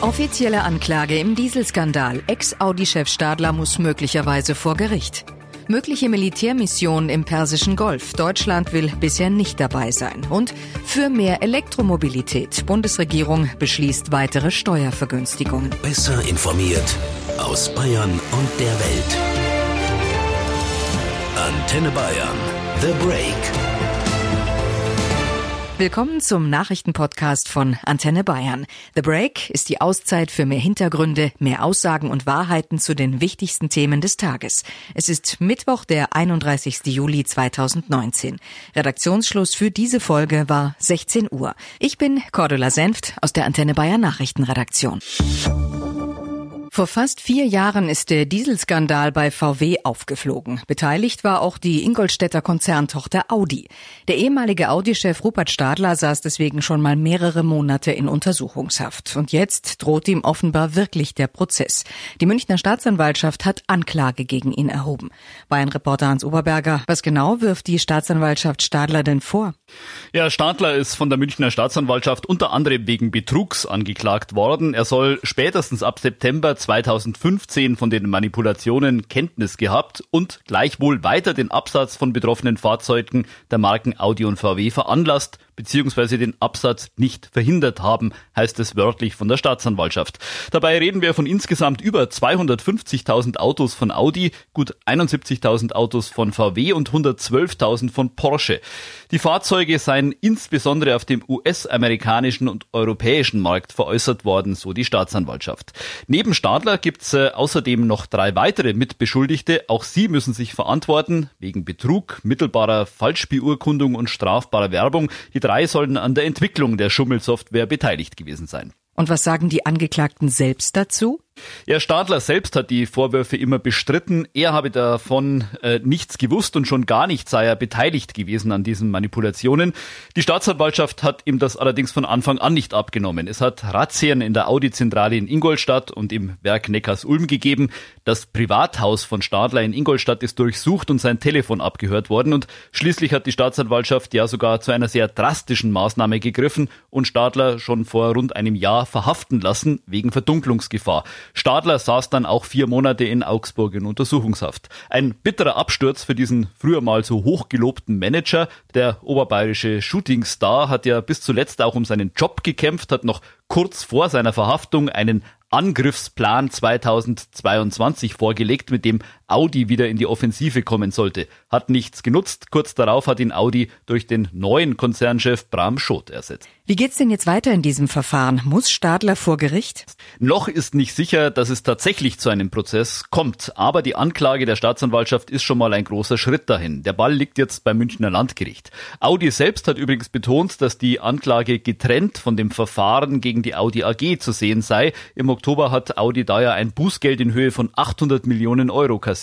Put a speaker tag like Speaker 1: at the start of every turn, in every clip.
Speaker 1: Offizielle Anklage im Dieselskandal. Ex-Audi-Chef Stadler muss möglicherweise vor Gericht. Mögliche Militärmission im Persischen Golf. Deutschland will bisher nicht dabei sein. Und für mehr Elektromobilität. Bundesregierung beschließt weitere Steuervergünstigungen.
Speaker 2: Besser informiert aus Bayern und der Welt. Antenne Bayern. The Break.
Speaker 1: Willkommen zum Nachrichtenpodcast von Antenne Bayern. The Break ist die Auszeit für mehr Hintergründe, mehr Aussagen und Wahrheiten zu den wichtigsten Themen des Tages. Es ist Mittwoch, der 31. Juli 2019. Redaktionsschluss für diese Folge war 16 Uhr. Ich bin Cordula Senft aus der Antenne Bayern Nachrichtenredaktion. Vor fast vier Jahren ist der Dieselskandal bei VW aufgeflogen. Beteiligt war auch die Ingolstädter Konzerntochter Audi. Der ehemalige Audi-Chef Rupert Stadler saß deswegen schon mal mehrere Monate in Untersuchungshaft. Und jetzt droht ihm offenbar wirklich der Prozess. Die Münchner Staatsanwaltschaft hat Anklage gegen ihn erhoben. Bayern-Reporter Hans Oberberger, was genau wirft die Staatsanwaltschaft Stadler denn vor?
Speaker 3: Ja, Stadler ist von der Münchner Staatsanwaltschaft unter anderem wegen Betrugs angeklagt worden. Er soll spätestens ab September 2015 von den Manipulationen Kenntnis gehabt und gleichwohl weiter den Absatz von betroffenen Fahrzeugen der Marken Audi und VW veranlasst bzw. den Absatz nicht verhindert haben, heißt es wörtlich von der Staatsanwaltschaft. Dabei reden wir von insgesamt über 250.000 Autos von Audi, gut 71.000 Autos von VW und 112.000 von Porsche. Die Fahrzeuge seien insbesondere auf dem US-amerikanischen und europäischen Markt veräußert worden, so die Staatsanwaltschaft. Neben Stadler gibt's äh, außerdem noch drei weitere Mitbeschuldigte. Auch sie müssen sich verantworten wegen Betrug, mittelbarer Falschbeurkundung und strafbarer Werbung. Die drei sollen an der Entwicklung der Schummelsoftware beteiligt gewesen sein.
Speaker 1: Und was sagen die Angeklagten selbst dazu?
Speaker 3: Ja, Stadler selbst hat die Vorwürfe immer bestritten. Er habe davon äh, nichts gewusst und schon gar nicht sei er beteiligt gewesen an diesen Manipulationen. Die Staatsanwaltschaft hat ihm das allerdings von Anfang an nicht abgenommen. Es hat Razzien in der Audi-Zentrale in Ingolstadt und im Werk Neckars-Ulm gegeben. Das Privathaus von Stadler in Ingolstadt ist durchsucht und sein Telefon abgehört worden und schließlich hat die Staatsanwaltschaft ja sogar zu einer sehr drastischen Maßnahme gegriffen und Stadler schon vor rund einem Jahr verhaften lassen wegen Verdunklungsgefahr. Stadler saß dann auch vier Monate in Augsburg in Untersuchungshaft. Ein bitterer Absturz für diesen früher mal so hochgelobten Manager. Der oberbayerische Shootingstar hat ja bis zuletzt auch um seinen Job gekämpft, hat noch kurz vor seiner Verhaftung einen Angriffsplan 2022 vorgelegt, mit dem Audi wieder in die Offensive kommen sollte. Hat nichts genutzt. Kurz darauf hat ihn Audi durch den neuen Konzernchef Bram Schot ersetzt.
Speaker 1: Wie geht's denn jetzt weiter in diesem Verfahren? Muss Stadler vor Gericht?
Speaker 3: Noch ist nicht sicher, dass es tatsächlich zu einem Prozess kommt, aber die Anklage der Staatsanwaltschaft ist schon mal ein großer Schritt dahin. Der Ball liegt jetzt beim Münchner Landgericht. Audi selbst hat übrigens betont, dass die Anklage getrennt von dem Verfahren gegen die Audi AG zu sehen sei. Im Oktober hat Audi daher ein Bußgeld in Höhe von 800 Millionen Euro kassiert.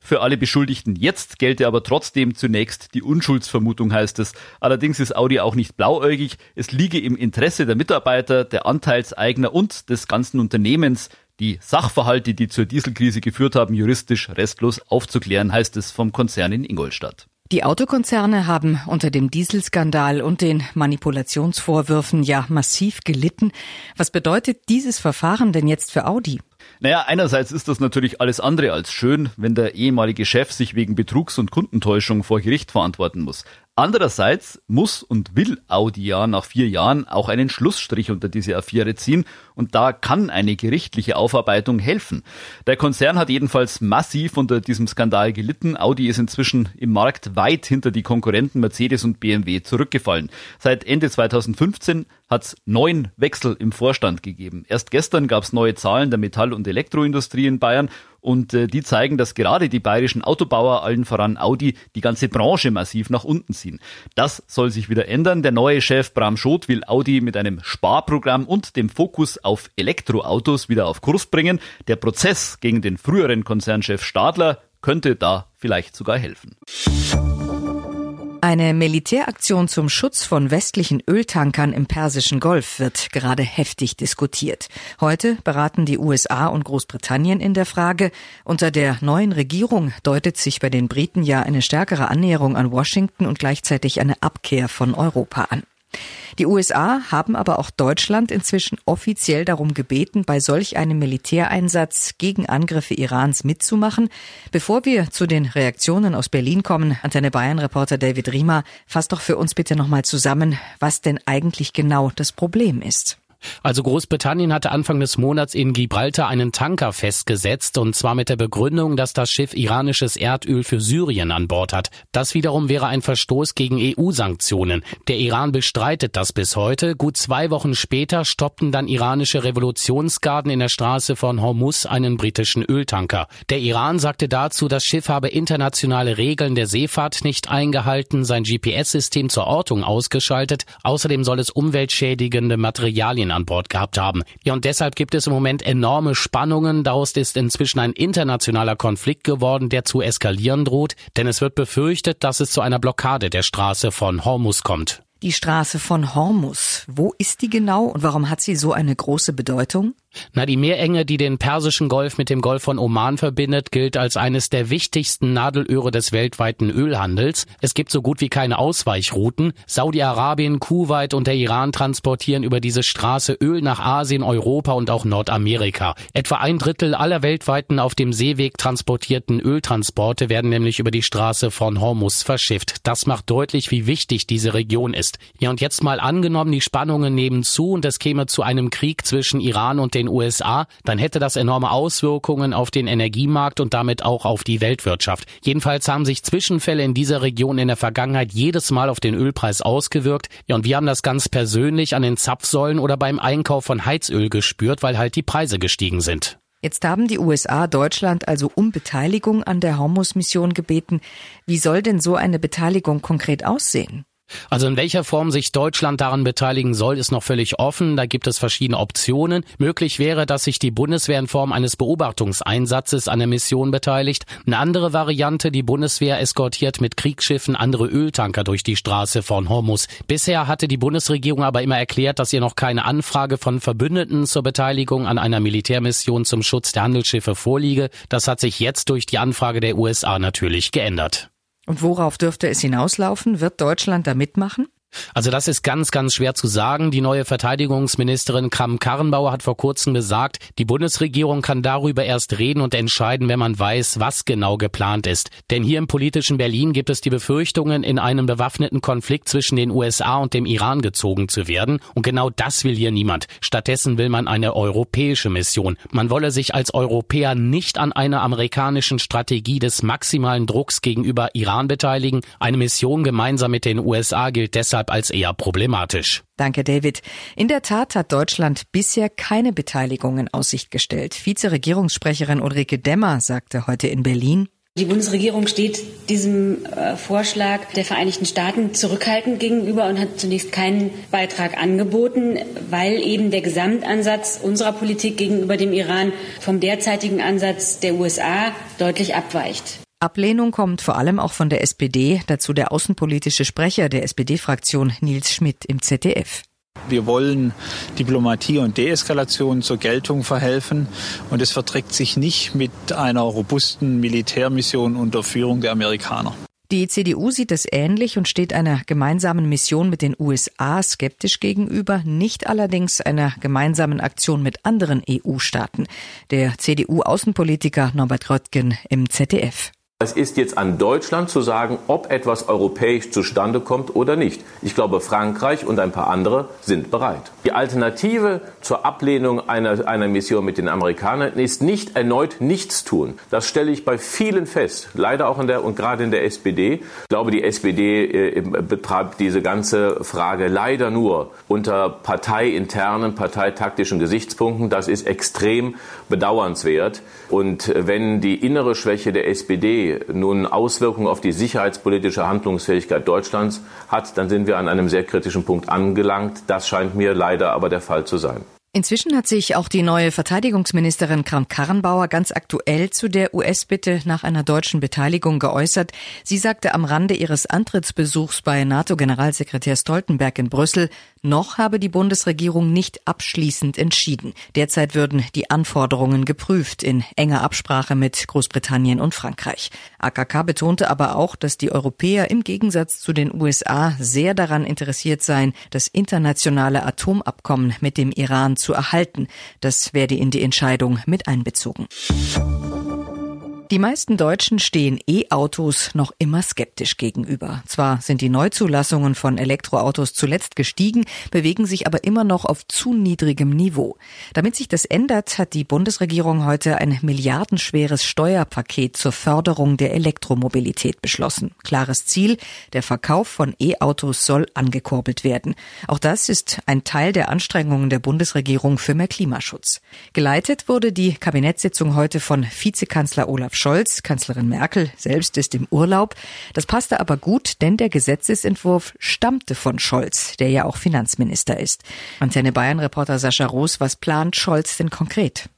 Speaker 3: Für alle Beschuldigten jetzt gelte aber trotzdem zunächst die Unschuldsvermutung, heißt es. Allerdings ist Audi auch nicht blauäugig. Es liege im Interesse der Mitarbeiter, der Anteilseigner und des ganzen Unternehmens, die Sachverhalte, die zur Dieselkrise geführt haben, juristisch restlos aufzuklären, heißt es vom Konzern in Ingolstadt.
Speaker 1: Die Autokonzerne haben unter dem Dieselskandal und den Manipulationsvorwürfen ja massiv gelitten. Was bedeutet dieses Verfahren denn jetzt für Audi?
Speaker 3: Naja, einerseits ist das natürlich alles andere als schön, wenn der ehemalige Chef sich wegen Betrugs- und Kundentäuschung vor Gericht verantworten muss. Andererseits muss und will Audi ja nach vier Jahren auch einen Schlussstrich unter diese Affäre ziehen und da kann eine gerichtliche Aufarbeitung helfen. Der Konzern hat jedenfalls massiv unter diesem Skandal gelitten. Audi ist inzwischen im Markt weit hinter die Konkurrenten Mercedes und BMW zurückgefallen. Seit Ende 2015 hat es neun Wechsel im Vorstand gegeben. Erst gestern gab es neue Zahlen der Metall- und Elektroindustrie in Bayern und äh, die zeigen, dass gerade die bayerischen Autobauer, allen voran Audi, die ganze Branche massiv nach unten ziehen. Das soll sich wieder ändern. Der neue Chef Bram Schot will Audi mit einem Sparprogramm und dem Fokus auf Elektroautos wieder auf Kurs bringen. Der Prozess gegen den früheren Konzernchef Stadler könnte da vielleicht sogar helfen.
Speaker 1: Eine Militäraktion zum Schutz von westlichen Öltankern im Persischen Golf wird gerade heftig diskutiert. Heute beraten die USA und Großbritannien in der Frage. Unter der neuen Regierung deutet sich bei den Briten ja eine stärkere Annäherung an Washington und gleichzeitig eine Abkehr von Europa an. Die USA haben aber auch Deutschland inzwischen offiziell darum gebeten, bei solch einem Militäreinsatz gegen Angriffe Irans mitzumachen. Bevor wir zu den Reaktionen aus Berlin kommen, Antenne Bayern Reporter David Riemer, fass doch für uns bitte nochmal zusammen, was denn eigentlich genau das Problem ist.
Speaker 4: Also Großbritannien hatte Anfang des Monats in Gibraltar einen Tanker festgesetzt und zwar mit der Begründung, dass das Schiff iranisches Erdöl für Syrien an Bord hat. Das wiederum wäre ein Verstoß gegen EU-Sanktionen. Der Iran bestreitet das bis heute. Gut zwei Wochen später stoppten dann iranische Revolutionsgarden in der Straße von Hormuz einen britischen Öltanker. Der Iran sagte dazu, das Schiff habe internationale Regeln der Seefahrt nicht eingehalten, sein GPS-System zur Ortung ausgeschaltet. Außerdem soll es umweltschädigende Materialien Syrien an Bord gehabt haben. Ja, und deshalb gibt es im Moment enorme Spannungen. Daraus ist inzwischen ein internationaler Konflikt geworden, der zu eskalieren droht, denn es wird befürchtet, dass es zu einer Blockade der Straße von Hormuz kommt.
Speaker 1: Die Straße von Hormuz, wo ist die genau und warum hat sie so eine große Bedeutung?
Speaker 4: Na, die Meerenge, die den Persischen Golf mit dem Golf von Oman verbindet, gilt als eines der wichtigsten Nadelöhre des weltweiten Ölhandels. Es gibt so gut wie keine Ausweichrouten. Saudi-Arabien, Kuwait und der Iran transportieren über diese Straße Öl nach Asien, Europa und auch Nordamerika. Etwa ein Drittel aller weltweiten auf dem Seeweg transportierten Öltransporte werden nämlich über die Straße von Hormuz verschifft. Das macht deutlich, wie wichtig diese Region ist. Ja, und jetzt mal angenommen, die Spannungen nehmen zu und es käme zu einem Krieg zwischen Iran und den USA, dann hätte das enorme Auswirkungen auf den Energiemarkt und damit auch auf die Weltwirtschaft. Jedenfalls haben sich Zwischenfälle in dieser Region in der Vergangenheit jedes Mal auf den Ölpreis ausgewirkt. Ja, und wir haben das ganz persönlich an den Zapfsäulen oder beim Einkauf von Heizöl gespürt, weil halt die Preise gestiegen sind.
Speaker 1: Jetzt haben die USA Deutschland also um Beteiligung an der Hormus-Mission gebeten. Wie soll denn so eine Beteiligung konkret aussehen?
Speaker 4: Also in welcher Form sich Deutschland daran beteiligen soll, ist noch völlig offen. Da gibt es verschiedene Optionen. Möglich wäre, dass sich die Bundeswehr in Form eines Beobachtungseinsatzes an der Mission beteiligt. Eine andere Variante, die Bundeswehr eskortiert mit Kriegsschiffen andere Öltanker durch die Straße von Hormuz. Bisher hatte die Bundesregierung aber immer erklärt, dass ihr noch keine Anfrage von Verbündeten zur Beteiligung an einer Militärmission zum Schutz der Handelsschiffe vorliege. Das hat sich jetzt durch die Anfrage der USA natürlich geändert.
Speaker 1: Und worauf dürfte es hinauslaufen? Wird Deutschland da mitmachen?
Speaker 4: Also das ist ganz, ganz schwer zu sagen. Die neue Verteidigungsministerin Kram-Karrenbauer hat vor kurzem gesagt, die Bundesregierung kann darüber erst reden und entscheiden, wenn man weiß, was genau geplant ist. Denn hier im politischen Berlin gibt es die Befürchtungen, in einem bewaffneten Konflikt zwischen den USA und dem Iran gezogen zu werden. Und genau das will hier niemand. Stattdessen will man eine europäische Mission. Man wolle sich als Europäer nicht an einer amerikanischen Strategie des maximalen Drucks gegenüber Iran beteiligen. Eine Mission gemeinsam mit den USA gilt deshalb deshalb als eher problematisch.
Speaker 1: Danke, David. In der Tat hat Deutschland bisher keine Beteiligung in Aussicht gestellt. Vizeregierungssprecherin Ulrike Demmer sagte heute in Berlin,
Speaker 5: die Bundesregierung steht diesem äh, Vorschlag der Vereinigten Staaten zurückhaltend gegenüber und hat zunächst keinen Beitrag angeboten, weil eben der Gesamtansatz unserer Politik gegenüber dem Iran vom derzeitigen Ansatz der USA deutlich abweicht.
Speaker 1: Ablehnung kommt vor allem auch von der SPD, dazu der außenpolitische Sprecher der SPD-Fraktion Nils Schmidt im ZDF.
Speaker 6: Wir wollen Diplomatie und Deeskalation zur Geltung verhelfen und es verträgt sich nicht mit einer robusten Militärmission unter Führung der Amerikaner.
Speaker 1: Die CDU sieht es ähnlich und steht einer gemeinsamen Mission mit den USA skeptisch gegenüber, nicht allerdings einer gemeinsamen Aktion mit anderen EU-Staaten. Der CDU-Außenpolitiker Norbert Röttgen im ZDF.
Speaker 7: Es ist jetzt an Deutschland zu sagen, ob etwas europäisch zustande kommt oder nicht. Ich glaube, Frankreich und ein paar andere sind bereit. Die Alternative zur Ablehnung einer, einer Mission mit den Amerikanern ist nicht erneut nichts tun. Das stelle ich bei vielen fest, leider auch in der und gerade in der SPD. Ich glaube, die SPD äh, betreibt diese ganze Frage leider nur unter parteiinternen, parteitaktischen Gesichtspunkten. Das ist extrem bedauernswert. Und wenn die innere Schwäche der SPD nun Auswirkungen auf die sicherheitspolitische Handlungsfähigkeit Deutschlands hat, dann sind wir an einem sehr kritischen Punkt angelangt. Das scheint mir leider aber der Fall zu sein.
Speaker 1: Inzwischen hat sich auch die neue Verteidigungsministerin Kram-Karrenbauer ganz aktuell zu der US-Bitte nach einer deutschen Beteiligung geäußert. Sie sagte am Rande ihres Antrittsbesuchs bei NATO-Generalsekretär Stoltenberg in Brüssel, Noch habe die Bundesregierung nicht abschließend entschieden. Derzeit würden die Anforderungen geprüft in enger Absprache mit Großbritannien und Frankreich. AKK betonte aber auch, dass die Europäer im Gegensatz zu den USA sehr daran interessiert seien, das internationale Atomabkommen mit dem Iran zu erhalten. Das werde in die Entscheidung mit einbezogen. Die meisten Deutschen stehen E-Autos noch immer skeptisch gegenüber. Zwar sind die Neuzulassungen von Elektroautos zuletzt gestiegen, bewegen sich aber immer noch auf zu niedrigem Niveau. Damit sich das ändert, hat die Bundesregierung heute ein milliardenschweres Steuerpaket zur Förderung der Elektromobilität beschlossen. Klares Ziel, der Verkauf von E-Autos soll angekurbelt werden. Auch das ist ein Teil der Anstrengungen der Bundesregierung für mehr Klimaschutz. Geleitet wurde die Kabinettssitzung heute von Vizekanzler Olaf Scholz, Kanzlerin Merkel selbst ist im Urlaub. Das passte aber gut, denn der Gesetzesentwurf stammte von Scholz, der ja auch Finanzminister ist. Antenne Bayern Reporter Sascha Roos, was plant Scholz denn konkret?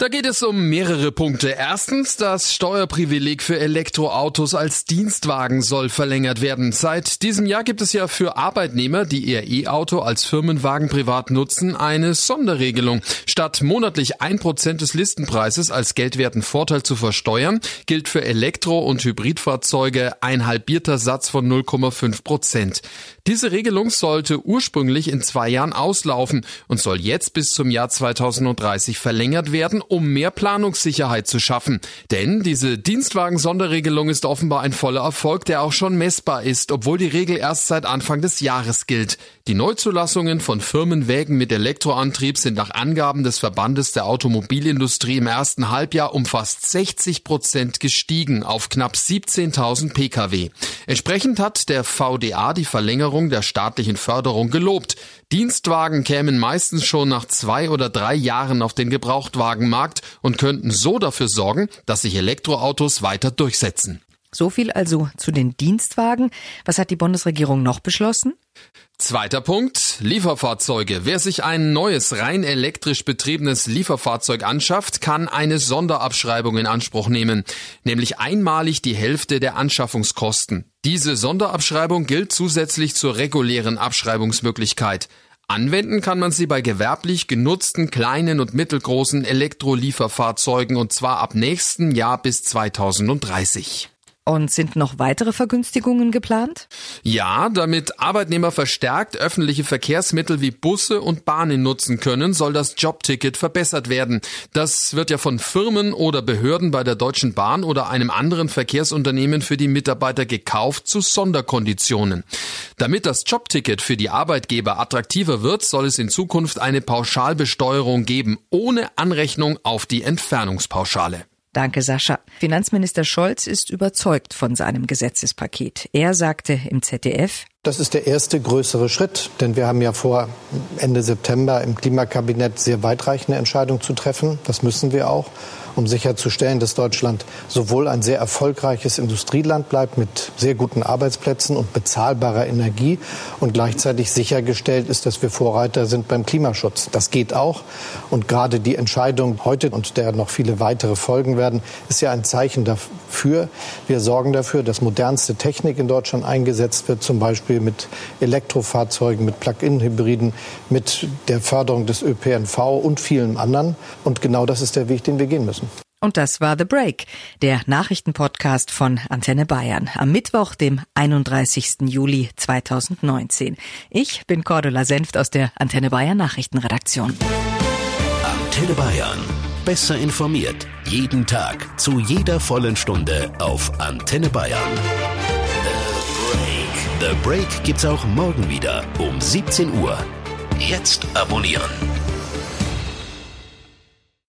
Speaker 8: Da geht es um mehrere Punkte. Erstens, das Steuerprivileg für Elektroautos als Dienstwagen soll verlängert werden. Seit diesem Jahr gibt es ja für Arbeitnehmer, die ihr E-Auto als Firmenwagen privat nutzen, eine Sonderregelung. Statt monatlich ein Prozent des Listenpreises als geldwerten Vorteil zu versteuern, gilt für Elektro- und Hybridfahrzeuge ein halbierter Satz von 0,5 Prozent. Diese Regelung sollte ursprünglich in zwei Jahren auslaufen und soll jetzt bis zum Jahr 2030 verlängert werden, um mehr Planungssicherheit zu schaffen. Denn diese Dienstwagen-Sonderregelung ist offenbar ein voller Erfolg, der auch schon messbar ist, obwohl die Regel erst seit Anfang des Jahres gilt. Die Neuzulassungen von Firmenwägen mit Elektroantrieb sind nach Angaben des Verbandes der Automobilindustrie im ersten Halbjahr um fast 60 Prozent gestiegen auf knapp 17.000 Pkw. Entsprechend hat der VDA die Verlängerung Verlängerung der staatlichen Förderung gelobt. Dienstwagen kämen meistens schon nach zwei oder drei Jahren auf den Gebrauchtwagenmarkt und könnten so dafür sorgen, dass sich Elektroautos weiter durchsetzen.
Speaker 1: So viel also zu den Dienstwagen. Was hat die Bundesregierung noch beschlossen?
Speaker 8: Zweiter Punkt, Lieferfahrzeuge. Wer sich ein neues rein elektrisch betriebenes Lieferfahrzeug anschafft, kann eine Sonderabschreibung in Anspruch nehmen, nämlich einmalig die Hälfte der Anschaffungskosten. Diese Sonderabschreibung gilt zusätzlich zur regulären Abschreibungsmöglichkeit. Anwenden kann man sie bei gewerblich genutzten kleinen und mittelgroßen Elektrolieferfahrzeugen und zwar ab nächsten Jahr bis 2030.
Speaker 1: Und sind noch weitere Vergünstigungen geplant?
Speaker 8: Ja, damit Arbeitnehmer verstärkt öffentliche Verkehrsmittel wie Busse und Bahnen nutzen können, soll das Jobticket verbessert werden. Das wird ja von Firmen oder Behörden bei der Deutschen Bahn oder einem anderen Verkehrsunternehmen für die Mitarbeiter gekauft zu Sonderkonditionen. Damit das Jobticket für die Arbeitgeber attraktiver wird, soll es in Zukunft eine Pauschalbesteuerung geben, ohne Anrechnung auf die Entfernungspauschale.
Speaker 1: Danke, Sascha. Finanzminister Scholz ist überzeugt von seinem Gesetzespaket. Er sagte im ZDF,
Speaker 9: das ist der erste größere Schritt, denn wir haben ja vor, Ende September im Klimakabinett sehr weitreichende Entscheidungen zu treffen. Das müssen wir auch um sicherzustellen, dass Deutschland sowohl ein sehr erfolgreiches Industrieland bleibt mit sehr guten Arbeitsplätzen und bezahlbarer Energie und gleichzeitig sichergestellt ist, dass wir Vorreiter sind beim Klimaschutz. Das geht auch. Und gerade die Entscheidung heute und der noch viele weitere folgen werden, ist ja ein Zeichen dafür. Wir sorgen dafür, dass modernste Technik in Deutschland eingesetzt wird, zum Beispiel mit Elektrofahrzeugen, mit Plug-in-Hybriden, mit der Förderung des ÖPNV und vielen anderen. Und genau das ist der Weg, den wir gehen müssen.
Speaker 1: Und das war The Break, der Nachrichtenpodcast von Antenne Bayern am Mittwoch, dem 31. Juli 2019. Ich bin Cordula Senft aus der Antenne Bayern Nachrichtenredaktion.
Speaker 2: Antenne Bayern. Besser informiert. Jeden Tag. Zu jeder vollen Stunde auf Antenne Bayern. The Break. The Break gibt's auch morgen wieder um 17 Uhr. Jetzt abonnieren.